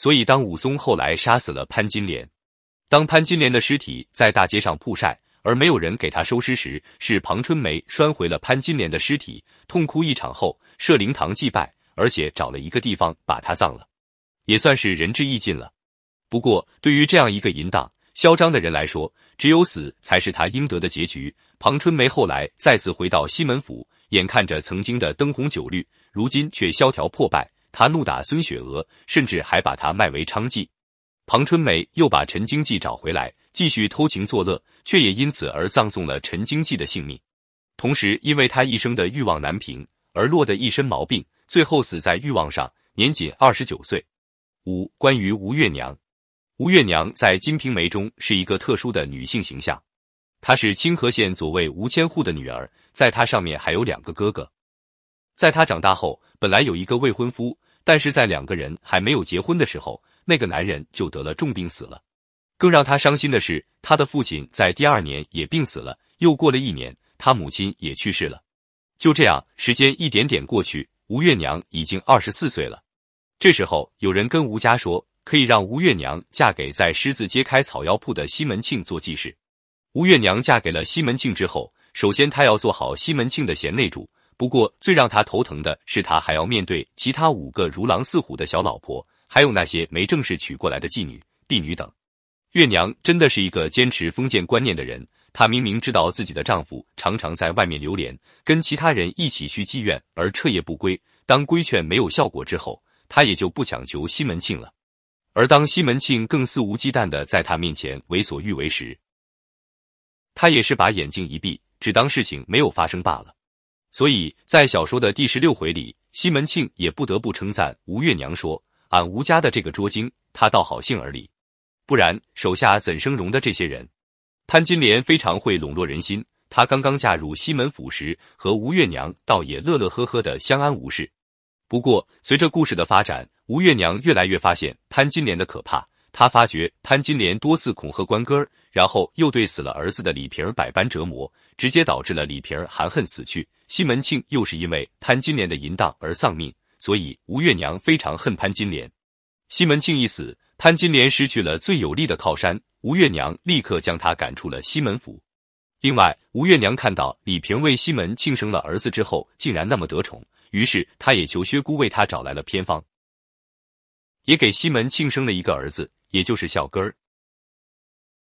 所以当武松后来杀死了潘金莲，当潘金莲的尸体在大街上曝晒，而没有人给他收尸时，是庞春梅拴回了潘金莲的尸体，痛哭一场后设灵堂祭拜，而且找了一个地方把他葬了，也算是仁至义尽了。不过，对于这样一个淫荡嚣张的人来说，只有死才是他应得的结局。庞春梅后来再次回到西门府，眼看着曾经的灯红酒绿，如今却萧条破败。他怒打孙雪娥，甚至还把她卖为娼妓。庞春梅又把陈经济找回来，继续偷情作乐，却也因此而葬送了陈经济的性命。同时，因为他一生的欲望难平，而落得一身毛病，最后死在欲望上，年仅二十九岁。五、关于吴月娘。吴月娘在《金瓶梅》中是一个特殊的女性形象，她是清河县左卫吴千户的女儿，在她上面还有两个哥哥。在她长大后，本来有一个未婚夫，但是在两个人还没有结婚的时候，那个男人就得了重病死了。更让她伤心的是，她的父亲在第二年也病死了。又过了一年，她母亲也去世了。就这样，时间一点点过去，吴月娘已经二十四岁了。这时候，有人跟吴家说。可以让吴月娘嫁给在狮子街开草药铺的西门庆做继室。吴月娘嫁给了西门庆之后，首先她要做好西门庆的贤内助。不过最让他头疼的是，他还要面对其他五个如狼似虎的小老婆，还有那些没正式娶过来的妓女、婢女等。月娘真的是一个坚持封建观念的人。她明明知道自己的丈夫常常在外面流连，跟其他人一起去妓院而彻夜不归。当规劝没有效果之后，她也就不强求西门庆了。而当西门庆更肆无忌惮的在他面前为所欲为时，他也是把眼睛一闭，只当事情没有发生罢了。所以在小说的第十六回里，西门庆也不得不称赞吴月娘说：“俺吴家的这个捉精，他倒好性而理，不然手下怎生容的这些人？”潘金莲非常会笼络人心，她刚刚嫁入西门府时，和吴月娘倒也乐乐呵呵的相安无事。不过，随着故事的发展，吴月娘越来越发现潘金莲的可怕。他发觉潘金莲多次恐吓关哥儿，然后又对死了儿子的李瓶儿百般折磨，直接导致了李瓶儿含恨死去。西门庆又是因为潘金莲的淫荡而丧命，所以吴月娘非常恨潘金莲。西门庆一死，潘金莲失去了最有力的靠山，吴月娘立刻将他赶出了西门府。另外，吴月娘看到李瓶为西门庆生了儿子之后，竟然那么得宠。于是，她也求薛姑为他找来了偏方，也给西门庆生了一个儿子，也就是小根儿。